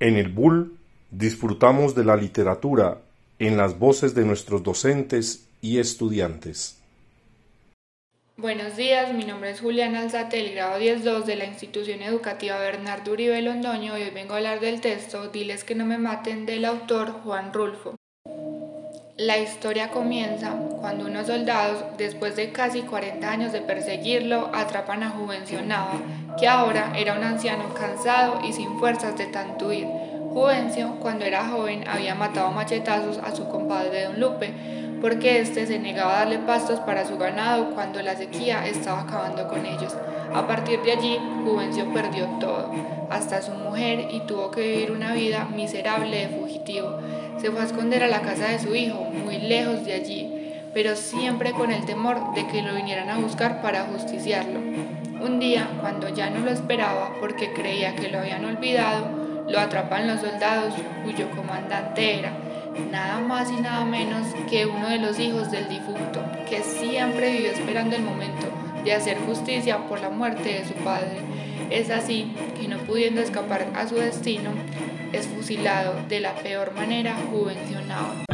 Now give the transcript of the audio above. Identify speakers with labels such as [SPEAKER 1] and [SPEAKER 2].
[SPEAKER 1] En el Bull disfrutamos de la literatura en las voces de nuestros docentes y estudiantes.
[SPEAKER 2] Buenos días, mi nombre es Julián Alzate del grado 10.2 de la institución educativa Bernardo Uribe Londoño y hoy vengo a hablar del texto Diles que no me maten del autor Juan Rulfo. La historia comienza cuando unos soldados, después de casi 40 años de perseguirlo, atrapan a Juvencio Nava, que ahora era un anciano cansado y sin fuerzas de tanto huir. Juvencio, cuando era joven, había matado machetazos a su compadre Don Lupe, porque éste se negaba a darle pastos para su ganado cuando la sequía estaba acabando con ellos. A partir de allí, Juvencio perdió todo, hasta su mujer, y tuvo que vivir una vida miserable de fugitivo. Se fue a esconder a la casa de su hijo, muy lejos de allí, pero siempre con el temor de que lo vinieran a buscar para justiciarlo. Un día, cuando ya no lo esperaba porque creía que lo habían olvidado, lo atrapan los soldados cuyo comandante era nada más y nada menos que uno de los hijos del difunto, que siempre vivió esperando el momento de hacer justicia por la muerte de su padre. Es así que no pudiendo escapar a su destino, es fusilado de la peor manera juvencionado.